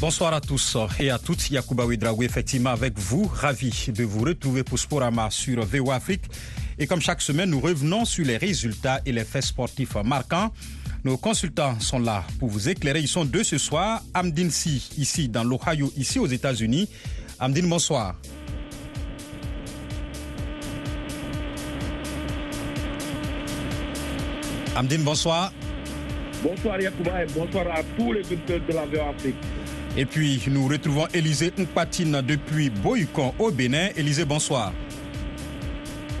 Bonsoir à tous et à toutes. Yacouba Ouedraoui, effectivement, avec vous. Ravi de vous retrouver pour Sporama sur VO Afrique. Et comme chaque semaine, nous revenons sur les résultats et les faits sportifs marquants. Nos consultants sont là pour vous éclairer. Ils sont deux ce soir. Amdine Si, ici dans l'Ohio, ici aux États-Unis. Amdine, bonsoir. Amdine, bonsoir. Bonsoir Yacouba et bonsoir à tous les auditeurs de la VO Afrique. Et puis, nous retrouvons Élisée Mpatine depuis Boycon au Bénin. Élisée, bonsoir.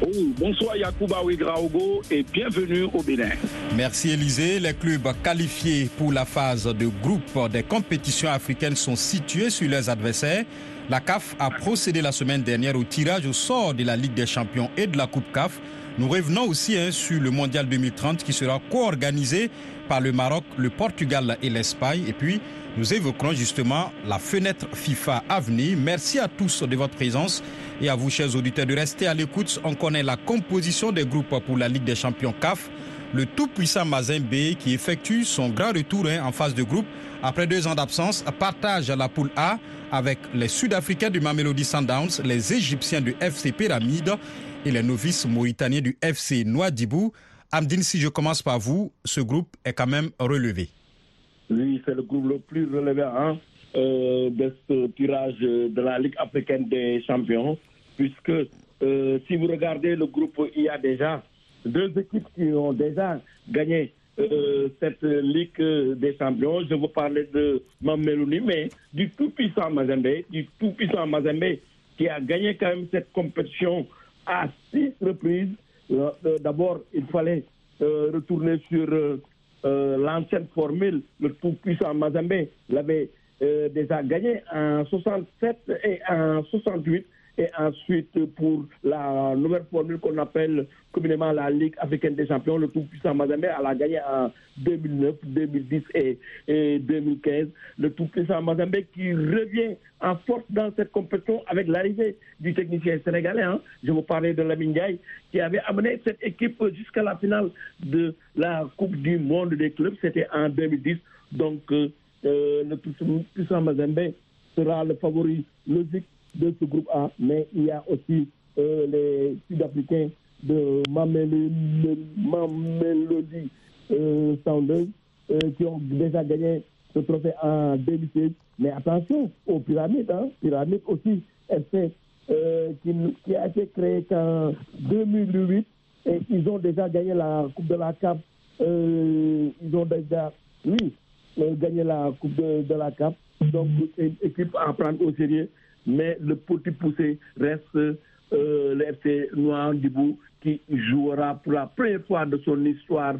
Oui, bonsoir Yacouba Ouedraogo et bienvenue au Bénin. Merci Élisée. Les clubs qualifiés pour la phase de groupe des compétitions africaines sont situés sur leurs adversaires. La CAF a procédé la semaine dernière au tirage au sort de la Ligue des Champions et de la Coupe CAF. Nous revenons aussi hein, sur le Mondial 2030 qui sera co-organisé par le Maroc, le Portugal et l'Espagne. Et puis, nous évoquerons justement la fenêtre FIFA à venir. Merci à tous de votre présence et à vous, chers auditeurs, de rester à l'écoute. On connaît la composition des groupes pour la Ligue des Champions CAF. Le tout-puissant Mazembe, qui effectue son grand retour hein, en phase de groupe après deux ans d'absence, partage la poule A avec les Sud-Africains du Mamelody Sundowns, les Égyptiens du FC Pyramide et les novices mauritaniens du FC Noadibou. Amdine, si je commence par vous, ce groupe est quand même relevé. Oui, c'est le groupe le plus relevé hein, euh, de ce tirage de la Ligue africaine des champions, puisque euh, si vous regardez le groupe, il y a déjà deux équipes qui ont déjà gagné euh, cette Ligue des champions. Je vous parlais de Mamelouni, mais du tout-puissant Mazembe, du tout-puissant Mazembe qui a gagné quand même cette compétition à six reprises. D'abord, il fallait retourner sur l'ancienne formule, le tout-puissant Mazembe l'avait déjà gagné en 67 et en 68. Et ensuite, pour la nouvelle formule qu'on appelle communément la Ligue africaine des champions, le tout-puissant Mazembe, elle a gagné en 2009, 2010 et, 2015. Le tout-puissant Mazembe qui revient en force dans cette compétition avec l'arrivée du technicien sénégalais. Hein. Je vous parlais de Lamine Ndiaye, qui avait amené cette équipe jusqu'à la finale de la Coupe du Monde des clubs. C'était en 2010. Donc, euh, le tout-puissant Mazembe sera le favori logique de ce groupe A, mais il y a aussi euh, les Sud-Africains de Mamelody euh, Sounders euh, qui ont déjà gagné ce trophée en 2016. Mais attention aux pyramides, hein, pyramides aussi, euh, qui, a été créé en 2008 et ils ont déjà gagné la Coupe de la CAP. Euh, ils ont déjà, oui, gagné la Coupe de, de la CAP. Donc, une équipe à prendre au sérieux mais le petit poussé reste euh, le Noir Dibou qui jouera pour la première fois de son histoire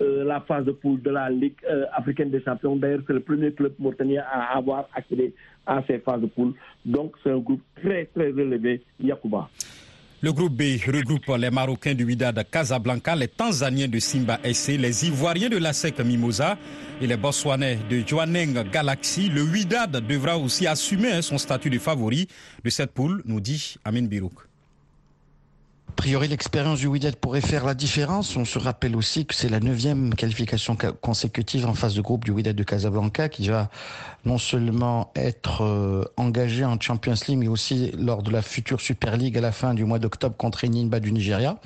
euh, la phase de poule de la Ligue euh, africaine des champions. D'ailleurs, c'est le premier club mauritanien à avoir accédé à ces phases de poule. Donc, c'est un groupe très, très relevé, Yakuba. Le groupe B regroupe les Marocains du Wydad Casablanca, les Tanzaniens de Simba SC, les Ivoiriens de la SEC Mimosa et les Botswanais de Joaneng Galaxy. Le Wydad devra aussi assumer son statut de favori de cette poule, nous dit Amin Birouk. A priori, l'expérience du Wydad pourrait faire la différence. On se rappelle aussi que c'est la neuvième qualification consécutive en phase de groupe du Wydad de Casablanca qui va non seulement être euh, engagé en Champions League, mais aussi lors de la future Super League à la fin du mois d'octobre contre Enyimba du Nigeria.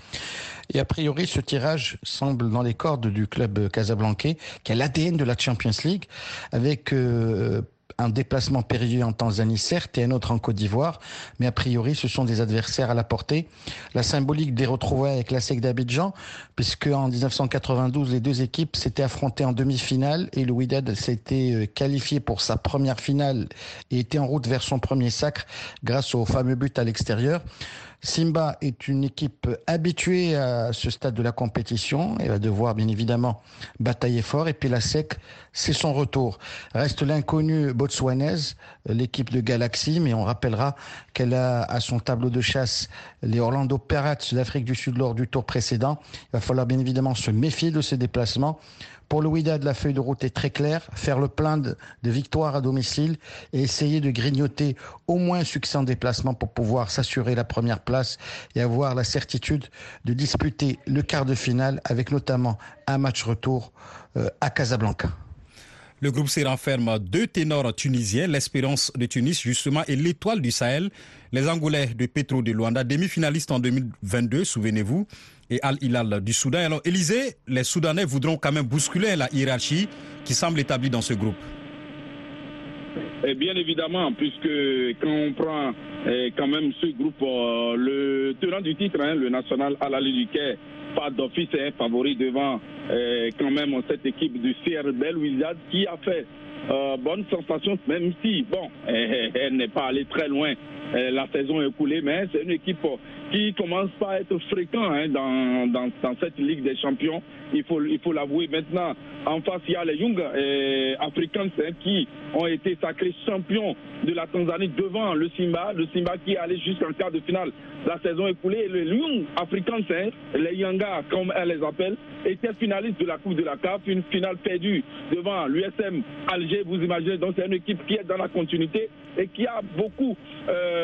Et a priori, ce tirage semble dans les cordes du club casablancais, qui a l'ADN de la Champions League, avec euh, un déplacement périlleux en Tanzanie, certes, et un autre en Côte d'Ivoire, mais a priori, ce sont des adversaires à la portée. La symbolique des retrouvailles avec la SEC d'Abidjan, puisque en 1992, les deux équipes s'étaient affrontées en demi-finale et le Wydad s'était qualifié pour sa première finale et était en route vers son premier sacre grâce au fameux but à l'extérieur. Simba est une équipe habituée à ce stade de la compétition et va devoir bien évidemment batailler fort. Et puis la SEC, c'est son retour. Reste l'inconnu botswanaise, l'équipe de Galaxy, mais on rappellera qu'elle a à son tableau de chasse les Orlando Pirates d'Afrique du Sud lors du tour précédent. Il va falloir bien évidemment se méfier de ces déplacements. Pour le Wydad, la feuille de route est très claire. Faire le plein de, de victoires à domicile et essayer de grignoter au moins un succès en déplacement pour pouvoir s'assurer la première place et avoir la certitude de disputer le quart de finale avec notamment un match retour euh, à Casablanca. Le groupe C renferme deux ténors tunisiens, l'Espérance de Tunis justement et l'Étoile du Sahel, les Angolais de Petro de Luanda, demi-finalistes en 2022, souvenez-vous, et Al Hilal du Soudan. Alors Élysée, les Soudanais voudront quand même bousculer la hiérarchie qui semble établie dans ce groupe. Et bien évidemment, puisque quand on prend eh, quand même ce groupe, euh, le tenant du titre, hein, le national Al du pas d'office est favori devant eh, quand même cette équipe du CRB Wizard qui a fait euh, bonne sensation, même si, bon, elle n'est pas allée très loin la saison écoulée, mais c'est une équipe qui commence pas à être fréquent hein, dans, dans, cette Ligue des Champions. Il faut il faut l'avouer. Maintenant, en face, il y a les Young et Africans hein, qui ont été sacrés champions de la Tanzanie devant le Simba, le Simba qui est allé jusqu'en quart de finale la saison écoulée. Les Young Africans, hein, les Yanga comme elle les appelle, étaient finalistes de la Coupe de la CAF, une finale perdue devant l'USM Alger. Vous imaginez, donc c'est une équipe qui est dans la continuité et qui a beaucoup euh,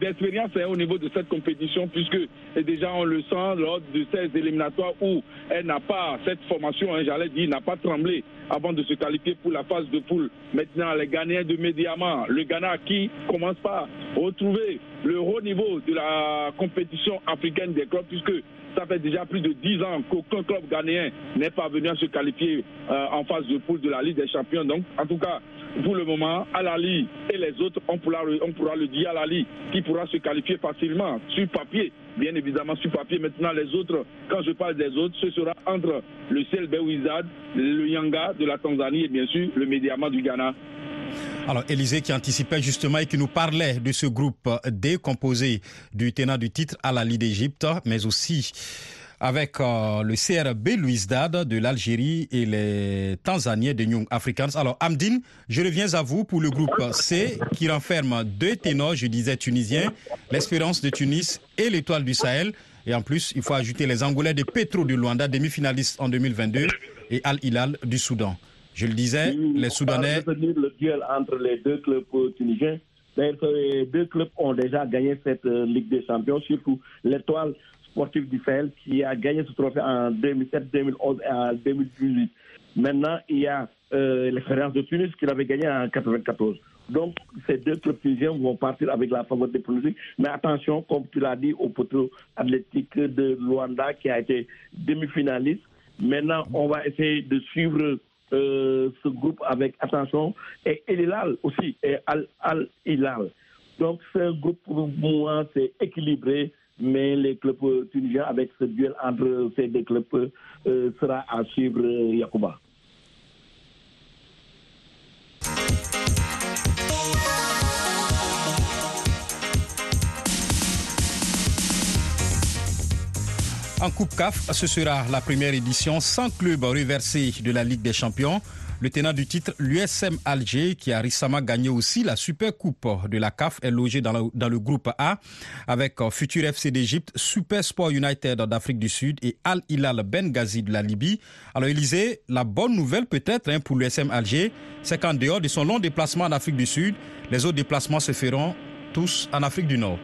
d'expérience hein, au niveau de cette compétition puisque déjà on le sent lors de ces éliminatoires où elle n'a pas cette formation, hein, j'allais dire, n'a pas tremblé avant de se qualifier pour la phase de poule. Maintenant, les Ghanéens de Médiamant, le Ghana qui commence par retrouver le haut niveau de la compétition africaine des clubs puisque ça fait déjà plus de 10 ans qu'aucun club ghanéen n'est pas venu à se qualifier euh, en phase de poule de la Ligue des Champions. Donc, en tout cas, pour le moment, Alali et les autres, on pourra, le dire, Alali qui pourra se qualifier facilement sur papier, bien évidemment sur papier. Maintenant, les autres, quand je parle des autres, ce sera entre le CLB Wizard, le Yanga de la Tanzanie et bien sûr le Médiama du Ghana. Alors, Élisée qui anticipait justement et qui nous parlait de ce groupe D composé du tenant du titre à la Ligue d'Égypte, mais aussi avec euh, le CRB Louis Dad de l'Algérie et les Tanzaniens de Young Africans. Alors, Amdine, je reviens à vous pour le groupe C qui renferme deux ténors, je disais tunisiens, l'Espérance de Tunis et l'Étoile du Sahel. Et en plus, il faut ajouter les Angolais de Petro du Luanda, demi-finalistes en 2022, et Al Hilal du Soudan. Je le disais, les Soudanais. le duel entre les deux clubs tunisiens. Les deux clubs ont déjà gagné cette euh, Ligue des Champions, surtout l'Étoile sportive du Sahel qui a gagné ce trophée en 2007, 2011 et en 2018. Maintenant, il y a euh, l'expérience de Tunis qui l'avait gagné en 1994. Donc, ces deux clubs tunisiens vont partir avec la faveur des. Mais attention, comme tu l'as dit, au poteau athlétique de Luanda qui a été demi-finaliste. Maintenant, on va essayer de suivre euh, ce groupe avec attention. Et Hilal aussi, et Al-Hilal. Donc, c'est un groupe pour moi, c'est équilibré, mais les clubs tunisiens, avec ce duel entre ces deux clubs, euh, sera à suivre, Yacouba. En Coupe CAF, ce sera la première édition sans club reversé de la Ligue des Champions. Le tenant du titre, l'USM Alger, qui a récemment gagné aussi la Super Coupe de la CAF, est logé dans, le groupe A avec euh, Futur FC d'Égypte, Super Sport United d'Afrique du Sud et Al Hilal Benghazi de la Libye. Alors Élisée, la bonne nouvelle peut-être hein, pour l'USM Alger, c'est qu'en dehors de son long déplacement en Afrique du Sud, les autres déplacements se feront tous en Afrique du Nord.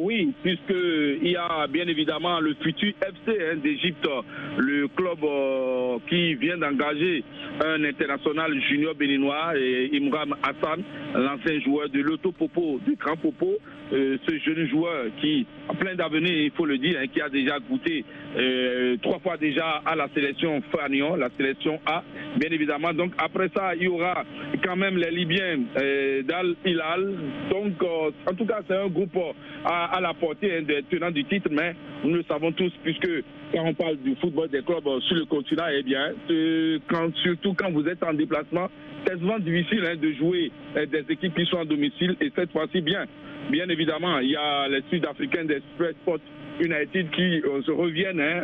Oui, puisqu'il y a bien évidemment le futur FC hein, d'Égypte, le club euh, qui vient d'engager un international junior béninois, et Imram Hassan, l'ancien joueur de l'Auto Popo, du Grand Popo, euh, ce jeune joueur qui a plein d'avenir, il faut le dire, hein, qui a déjà goûté euh, trois fois déjà à la sélection Fagnon, la sélection A, bien évidemment. Donc après ça, il y aura quand même les Libyens d'Al Hilal. Donc en tout cas, c'est un groupe à à, la portée hein, des tenants du titre, mais nous le savons tous, puisque quand on parle du football des clubs euh, sur le continent, eh bien, surtout quand vous êtes en déplacement, c'est souvent difficile hein, de jouer euh, des équipes qui sont en domicile, et cette fois-ci, bien, bien évidemment, il y a les Sud-Africains des Sport United qui euh, se reviennent hein,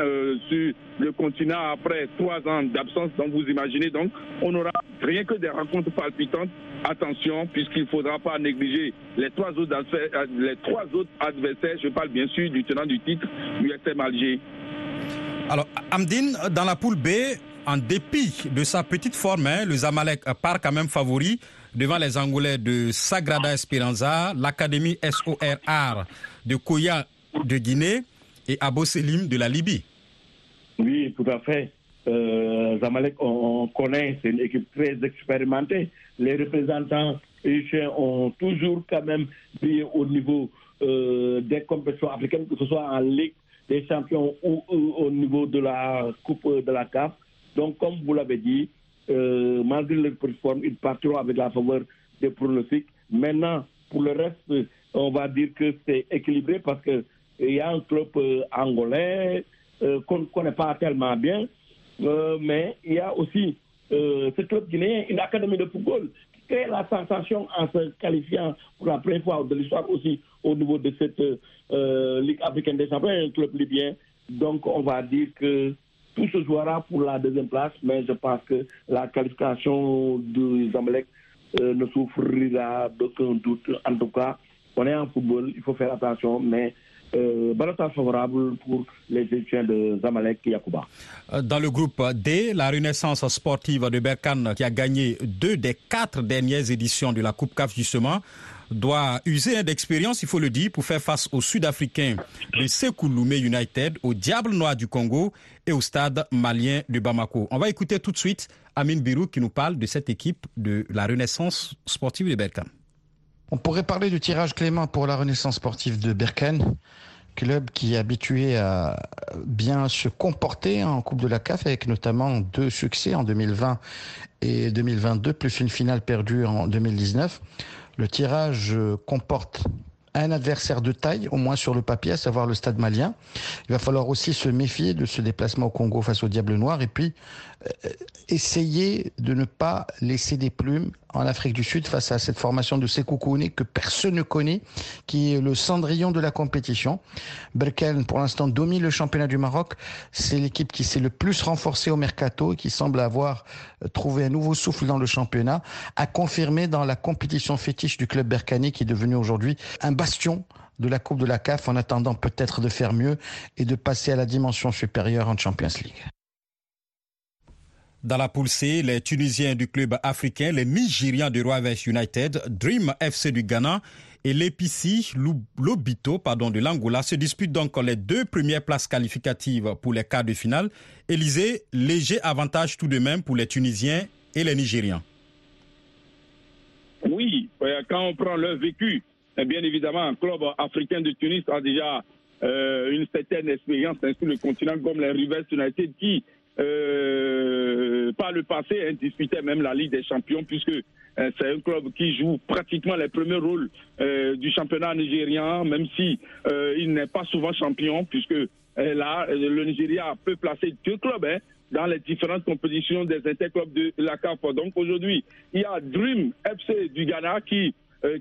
sur le continent après trois ans d'absence. Donc vous imaginez, donc on n'aura rien que des rencontres palpitantes attention, puisqu'il ne faudra pas négliger les trois, autres adversaires, les trois autres adversaires. Je parle bien sûr du tenant du titre, l'USM Alger. Alors, Amdine, dans la poule B, en dépit de sa petite forme, hein, le Zamalek part quand même favori devant les Angolais de Sagrada Esperanza, l'Académie SORR de Koya de Guinée et Abo Selim de la Libye. Oui, tout à fait. Euh, Zamalek, on, connaît, c'est une équipe très expérimentée. Les représentants égyptiens ont toujours quand même brillé au niveau euh, des compétitions africaines, que ce soit en Ligue des champions ou, au niveau de la Coupe de la CAF. Donc, comme vous l'avez dit, euh, malgré leur performance, ils partiront avec la faveur des pronostics. Maintenant, pour le reste, on va dire que c'est équilibré parce qu'il y a un club euh, angolais euh, qu'on ne connaît pas tellement bien, euh, mais il y a aussi ce club guinéen, une académie de football qui crée la sensation en se qualifiant pour la première fois de l'histoire aussi au niveau de cette Ligue africaine des champions, un club libyen. Donc on va dire que tout se jouera pour la deuxième place, mais je pense que la qualification du Zamalek ne souffrira d'aucun doute. En tout cas, on est en football, il faut faire attention, mais euh, favorable pour les étudiants de Zamalek Yakuba. Euh, dans le groupe D, la Renaissance sportive de Berkane, qui a gagné deux des quatre dernières éditions de la Coupe CAF justement, doit user d'expérience, il faut le dire, pour faire face aux Sud-Africains de Sekou United, au Diable Noir du Congo et au stade malien de Bamako. On va écouter tout de suite Amine Birou qui nous parle de cette équipe de la Renaissance sportive de Berkane. On pourrait parler du tirage clément pour la Renaissance sportive de Berkane, club qui est habitué à bien se comporter en Coupe de la CAF avec notamment deux succès en 2020 et 2022 plus une finale perdue en 2019. Le tirage comporte un adversaire de taille, au moins sur le papier, à savoir le stade malien. Il va falloir aussi se méfier de ce déplacement au Congo face au Diable Noir et puis euh, essayer de ne pas laisser des plumes en Afrique du Sud face à cette formation de Sekou que personne ne connaît, qui est le cendrillon de la compétition. Berkel, pour l'instant, domine le championnat du Maroc. C'est l'équipe qui s'est le plus renforcée au mercato et qui semble avoir euh, trouvé un nouveau souffle dans le championnat, a confirmé dans la compétition fétiche du club berkani qui est devenu aujourd'hui un bastion de la Coupe de la CAF en attendant peut-être de faire mieux et de passer à la dimension supérieure en Champions League. Dans la poule C, les Tunisiens du club africain, les Nigérians du Royal United, Dream FC du Ghana et l'EPC Lobito pardon, de l'Angola se disputent donc les deux premières places qualificatives pour les quarts de finale. Élysée, léger avantage tout de même pour les Tunisiens et les Nigérians. Oui, quand on prend leur vécu, bien évidemment, un club africain de Tunis a déjà euh, une certaine expérience sur le continent comme les Rivers United qui euh, par le passé, hein, disputait même la Ligue des Champions, puisque euh, c'est un club qui joue pratiquement les premiers rôles du championnat nigérien, même si il n'est pas souvent champion, puisque là, le Nigeria peut placer deux clubs hein, dans les différentes compétitions des interclubs de la CAF. Donc aujourd'hui, il y a Dream FC du Ghana qui,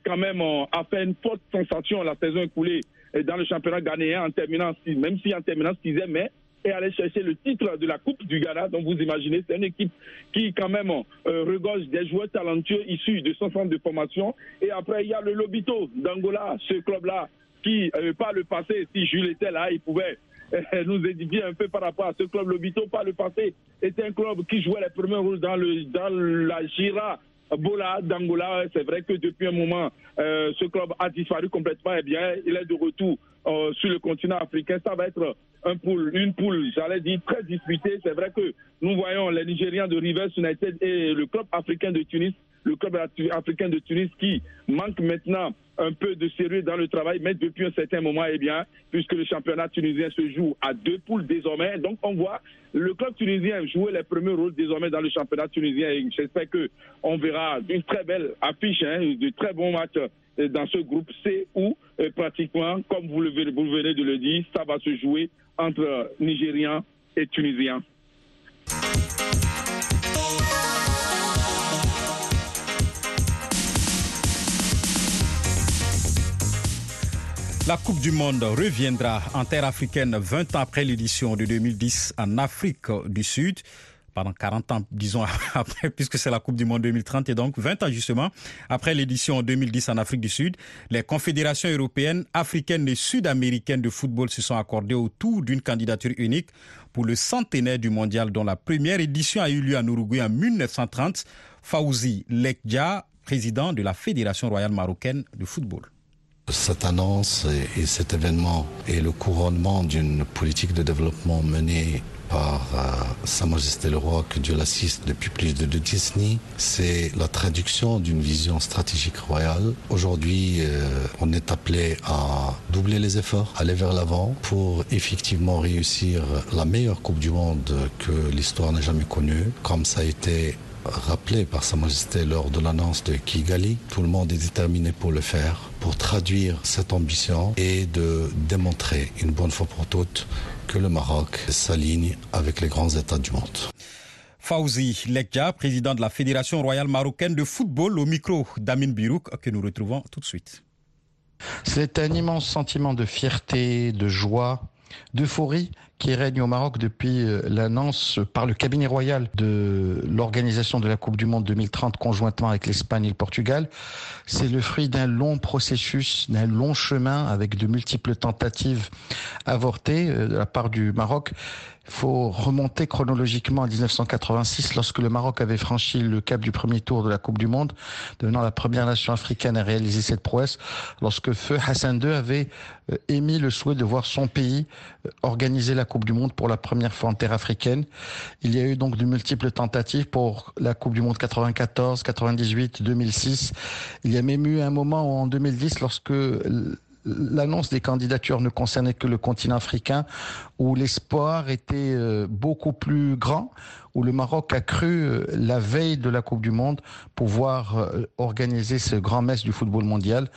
quand même, a fait une forte sensation la saison écoulée dans le championnat ghanéen en terminant, même si en terminant sixième, mais et aller chercher le titre de la Coupe du Ghana. Donc vous imaginez, c'est une équipe qui quand même euh, regorge des joueurs talentueux issus de son centre de formation. Et après, il y a le Lobito d'Angola, ce club-là, qui, euh, par le passé, si Jules était là, il pouvait euh, nous édifier un peu par rapport à ce club. Lobito, par le passé, était un club qui jouait les premiers rôles dans, le, dans la Gira Bola d'Angola, c'est vrai que depuis un moment, euh, ce club a disparu complètement. Eh bien, il est de retour euh, sur le continent africain. Ça va être un pool, une poule, j'allais dire, très disputée. C'est vrai que nous voyons les Nigérians de Rivers United et le club africain de Tunis, le club africain de Tunis qui manque maintenant un peu de sérieux dans le travail, mais depuis un certain moment, eh bien, puisque le championnat tunisien se joue à deux poules désormais, donc on voit le club tunisien jouer les premiers rôles désormais dans le championnat tunisien. J'espère qu'on verra une très belle affiche, hein, de très bons matchs euh, dans ce groupe. C où euh, pratiquement, comme vous, vous venez de le dire, ça va se jouer entre Nigériens et Tunisiens. La Coupe du Monde reviendra en terre africaine 20 ans après l'édition de 2010 en Afrique du Sud. Pendant 40 ans, disons après, puisque c'est la Coupe du Monde 2030 et donc 20 ans justement après l'édition 2010 en Afrique du Sud, les confédérations européennes, africaines et sud-américaines de football se sont accordées autour d'une candidature unique pour le centenaire du mondial dont la première édition a eu lieu en Uruguay en 1930. Fauzi Lekja, président de la Fédération royale marocaine de football. Cette annonce et cet événement est le couronnement d'une politique de développement menée par euh, Sa Majesté le Roi, que Dieu l'assiste depuis plus de deux décennies. C'est la traduction d'une vision stratégique royale. Aujourd'hui, euh, on est appelé à doubler les efforts, aller vers l'avant pour effectivement réussir la meilleure Coupe du Monde que l'histoire n'a jamais connue, comme ça a été rappelé par Sa Majesté lors de l'annonce de Kigali. Tout le monde est déterminé pour le faire, pour traduire cette ambition et de démontrer une bonne fois pour toutes que le Maroc s'aligne avec les grands États du monde. Fauzi Lekja, président de la Fédération royale marocaine de football, au micro d'Amin Birouk, que nous retrouvons tout de suite. C'est un immense sentiment de fierté, de joie, d'euphorie qui règne au Maroc depuis euh, l'annonce par le cabinet royal de l'organisation de la Coupe du Monde 2030 conjointement avec l'Espagne et le Portugal. C'est le fruit d'un long processus, d'un long chemin avec de multiples tentatives avortées euh, de la part du Maroc faut remonter chronologiquement à 1986 lorsque le Maroc avait franchi le cap du premier tour de la Coupe du Monde, devenant la première nation africaine à réaliser cette prouesse, lorsque Feu Hassan II avait euh, émis le souhait de voir son pays euh, organiser la Coupe du Monde pour la première fois en terre africaine. Il y a eu donc de multiples tentatives pour la Coupe du Monde 94, 98, 2006. Il y a même eu un moment en 2010 lorsque l'annonce des candidatures ne concernait que le continent africain, où l'espoir était euh, beaucoup plus grand, où le Maroc a cru euh, la veille de la Coupe du Monde pouvoir euh, organiser ce grand messe du football mondial.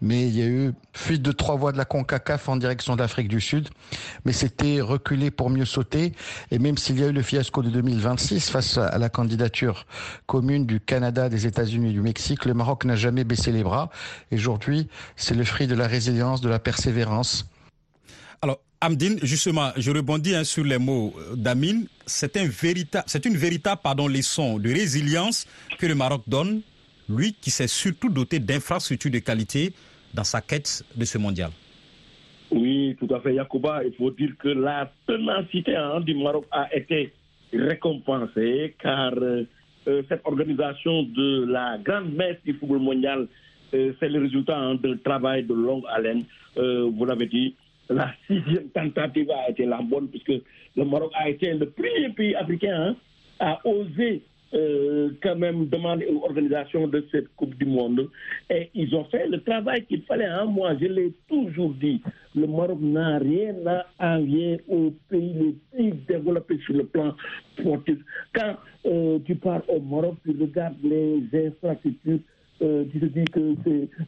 Mais il y a eu fuite de trois voies de la CONCACAF en direction de l'Afrique du Sud. Mais c'était reculé pour mieux sauter. Et même s'il y a eu le fiasco de 2026 face à la candidature commune du Canada, des États-Unis et du Mexique, le Maroc n'a jamais baissé les bras. Et aujourd'hui, c'est le fruit de la résilience, de la persévérance. Alors, Amdine, justement, je rebondis hein, sur les mots d'Amine. C'est un c'est une véritable pardon, leçon de résilience que le Maroc donne, lui qui s'est surtout doté d'infrastructures de qualité dans sa quête de ce mondial. Oui, tout à fait, Yacouba. Il faut dire que la ténacité hein, du Maroc a été récompensée car euh, euh, cette organisation de la grande messe du football mondial, euh, c'est le résultat d'un travail de longue haleine. vous l'avez dit, la sixième tentative a été la bonne, puisque le Maroc a été le premier pays africain hein, à oser euh, quand même demander une organisation de cette Coupe du Monde. Et ils ont fait le travail qu'il fallait. Hein. Moi, je l'ai toujours dit, le Maroc n'a rien à envier aux pays les plus développés sur le plan sportif. Quand euh, tu pars au Maroc, tu regardes les infrastructures, euh, tu te dis que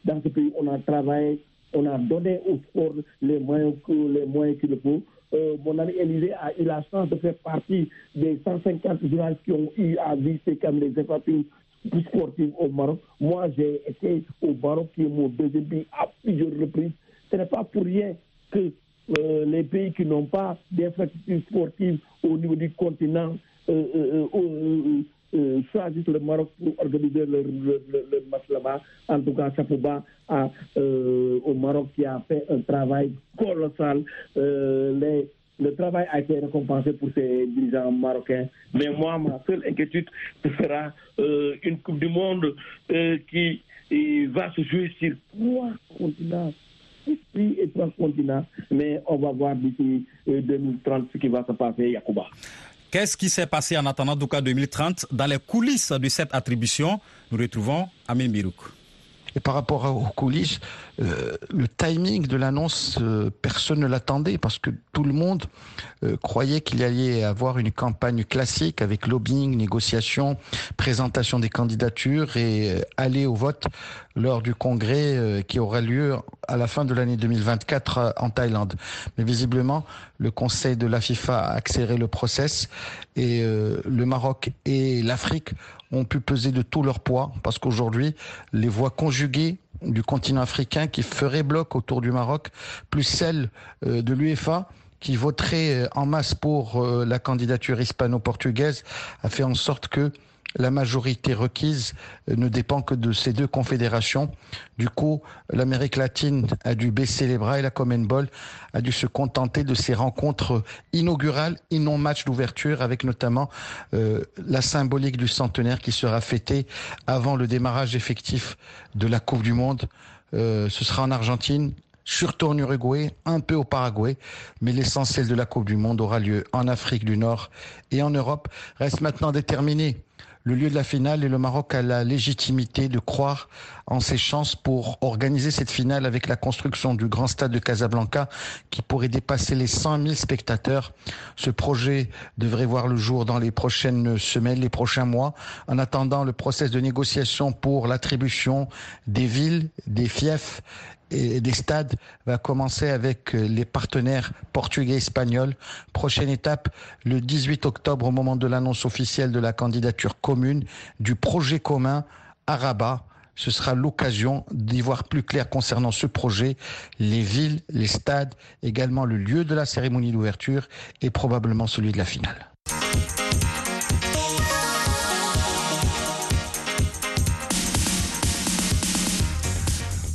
dans ce pays, on a travaillé on a donné au sport les moyens, les moyens qu'il faut. Euh, mon ami Élisée a eu la chance de faire partie des 150 joueurs qui ont eu à visiter comme les infrastructures sportives au Maroc. Moi, j'ai été au Maroc, qui est mon deuxième pays, à plusieurs reprises. Ce n'est pas pour rien que euh, les pays qui n'ont pas d'infrastructures sportives au niveau du continent euh, euh, choisissent le Maroc pour organiser le, match là-bas. En tout cas, Chapouba euh, au Maroc qui a fait un travail colossal. Euh, le travail a été récompensé pour ces dirigeants marocains. Mais moi, ma seule inquiétude, ce sera une Coupe du Monde qui va se jouer sur trois continents. et trois continents. Mais on va voir d'ici 2030 ce qui va se passer, Yacouba. Qu'est-ce qui s'est passé en attendant Douka 2030 Dans les coulisses de cette attribution, nous retrouvons Amin Birouk. Et par rapport aux coulisses, euh, le timing de l'annonce, euh, personne ne l'attendait parce que tout le monde euh, croyait qu'il allait avoir une campagne classique avec lobbying, négociation, présentation des candidatures et aller au vote lors du congrès qui aura lieu à la fin de l'année 2024 en Thaïlande. Mais visiblement, le Conseil de la FIFA a accéléré le process et le Maroc et l'Afrique ont pu peser de tout leur poids parce qu'aujourd'hui, les voix conjuguées du continent africain qui feraient bloc autour du Maroc, plus celles euh, de l'UEFA qui voterait euh, en masse pour euh, la candidature hispano-portugaise, a fait en sorte que la majorité requise ne dépend que de ces deux confédérations. Du coup, l'Amérique latine a dû baisser les bras et la Common Ball a dû se contenter de ces rencontres inaugurales et non match d'ouverture avec notamment euh, la symbolique du centenaire qui sera fêté avant le démarrage effectif de la Coupe du Monde. Euh, ce sera en Argentine surtout en Uruguay, un peu au Paraguay, mais l'essentiel de la Coupe du Monde aura lieu en Afrique du Nord et en Europe. Reste maintenant déterminé le lieu de la finale et le Maroc a la légitimité de croire en ses chances pour organiser cette finale avec la construction du grand stade de Casablanca qui pourrait dépasser les 100 000 spectateurs. Ce projet devrait voir le jour dans les prochaines semaines, les prochains mois. En attendant, le process de négociation pour l'attribution des villes, des fiefs et des stades va commencer avec euh, les partenaires portugais et espagnols. Prochaine étape, le 18 octobre, au moment de l'annonce officielle de la candidature commune du projet commun à Rabat. Ce sera l'occasion d'y voir plus clair concernant ce projet, les villes, les stades, également le lieu de la cérémonie d'ouverture et probablement celui de la finale.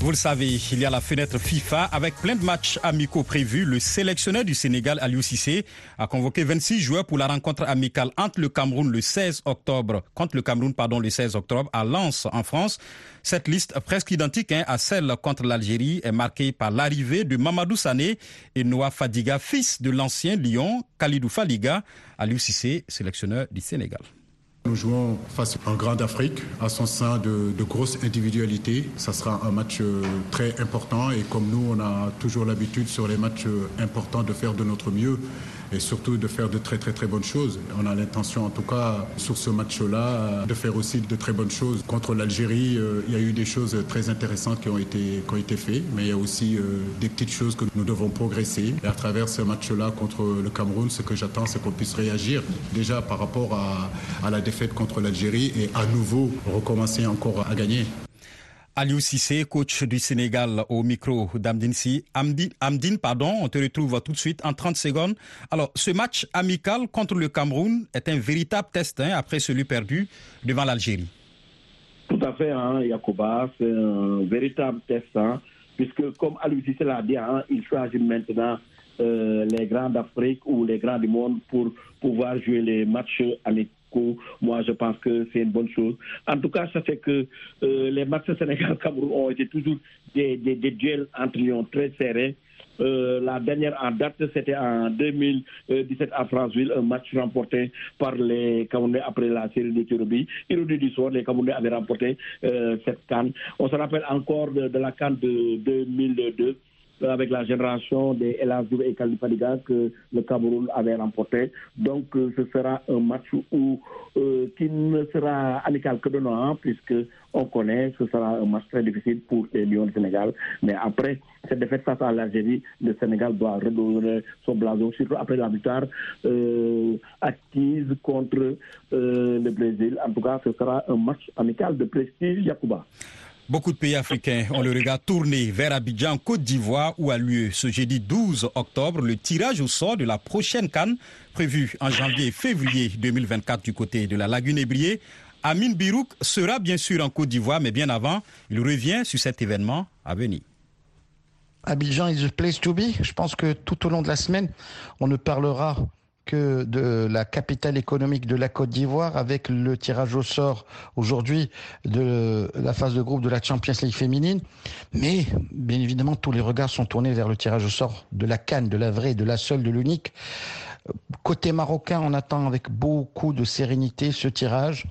Vous le savez, il y a la fenêtre FIFA avec plein de matchs amicaux prévus. Le sélectionneur du Sénégal, Aliou Cissé, a convoqué 26 joueurs pour la rencontre amicale entre le Cameroun le 16 octobre, contre le Cameroun, pardon, le 16 octobre à Lens, en France. Cette liste, presque identique hein, à celle contre l'Algérie, est marquée par l'arrivée de Mamadou Sané et Noah Fadiga, fils de l'ancien Lyon, Khalidou Faliga, Aliou Cissé, sélectionneur du Sénégal. Nous jouons face à un grand d'Afrique, à son sein de, de, grosses individualités. Ça sera un match euh, très important et comme nous, on a toujours l'habitude sur les matchs euh, importants de faire de notre mieux et surtout de faire de très très très bonnes choses. On a l'intention en tout cas sur ce match-là de faire aussi de très bonnes choses. Contre l'Algérie, euh, il y a eu des choses très intéressantes qui ont été, qui ont été faites, mais il y a aussi euh, des petites choses que nous devons progresser. Et à travers ce match-là contre le Cameroun, ce que j'attends, c'est qu'on puisse réagir déjà par rapport à, à la défaite contre l'Algérie et à nouveau recommencer encore à gagner. Aliou Sissé, coach du Sénégal au micro d'Amdine Amdine, pardon, on te retrouve tout de suite en 30 secondes. Alors, ce match amical contre le Cameroun est un véritable test hein, après celui perdu devant l'Algérie. Tout à fait, hein, Yacouba, c'est un véritable test, hein, puisque comme Aliou Sissé l'a dit, hein, il choisit maintenant euh, les grands d'Afrique ou les grands du monde pour pouvoir jouer les matchs amicaux moi, je pense que c'est une bonne chose. En tout cas, ça fait que euh, les matchs Sénégal-Cameroun ont été toujours des, des, des, duels entre Lyon très serrés. Euh, la dernière en date, c'était en 2017 à Franceville, un match remporté par les Camerounais après la série de Turubi. Ironie du soir, les Camerounais avaient remporté euh, cette canne. On se rappelle encore de, de la canne de 2002 avec la génération des El et Kalifadiga que le Cameroun avait remporté. Donc euh, ce sera un match euh, qui ne sera amical que de nom, puisque on connaît, ce sera un match très difficile pour les Lions du Sénégal. Mais après cette défaite face à l'Algérie, le Sénégal doit redonner son blason, surtout après la victoire euh, acquise contre euh, le Brésil. En tout cas, ce sera un match amical de prestige, Yacouba. Beaucoup de pays africains ont le regard tourné vers Abidjan, Côte d'Ivoire, où a lieu ce jeudi 12 octobre le tirage au sort de la prochaine canne prévue en janvier et février 2024 du côté de la lagune Ébriée. Amin Birouk sera bien sûr en Côte d'Ivoire, mais bien avant, il revient sur cet événement à venir. Abidjan is the place to be. Je pense que tout au long de la semaine, on ne parlera que de la capitale économique de la Côte d'Ivoire avec le tirage au sort aujourd'hui de la phase de groupe de la Champions League féminine. Mais bien évidemment, tous les regards sont tournés vers le tirage au sort de la Cannes, de la vraie, de la seule, de l'unique. Côté marocain, on attend avec beaucoup de sérénité ce tirage.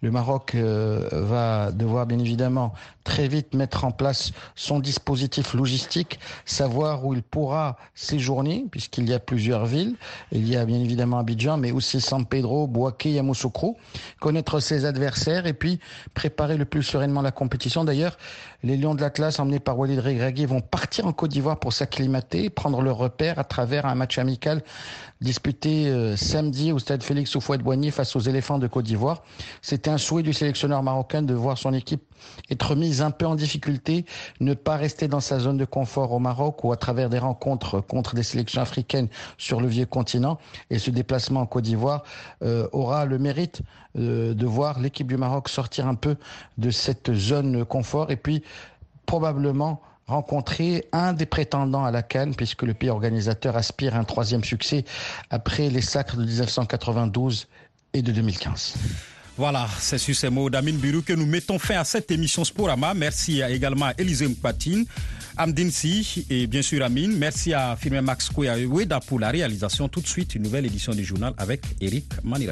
Le Maroc euh, va devoir bien évidemment très vite mettre en place son dispositif logistique, savoir où il pourra séjourner, puisqu'il y a plusieurs villes. Il y a bien évidemment Abidjan, mais aussi San Pedro, Bouaké, Yamoussoukro. Connaître ses adversaires et puis préparer le plus sereinement la compétition. D'ailleurs, les Lions de l'Atlas, emmenés par Walid Regragui, vont partir en Côte d'Ivoire pour s'acclimater, prendre leur repère à travers un match amical disputé euh, samedi au stade Félix Houphouët-Boigny face aux éléphants de Côte d'Ivoire. C'était un souhait du sélectionneur marocain de voir son équipe être mise un peu en difficulté, ne pas rester dans sa zone de confort au Maroc ou à travers des rencontres contre des sélections africaines sur le vieux continent. Et ce déplacement en Côte d'Ivoire euh, aura le mérite euh, de voir l'équipe du Maroc sortir un peu de cette zone confort et puis probablement rencontrer un des prétendants à la Cannes, puisque le pays organisateur aspire à un troisième succès après les sacres de 1992 et de 2015. Voilà, c'est sur ces mots d'Amine Birou que nous mettons fin à cette émission Sporama. Merci également à Élisée Mpatine, Amdine Si et bien sûr Amine. Merci à Firmin Max Kouya pour la réalisation. Tout de suite, une nouvelle édition du journal avec Eric Manira.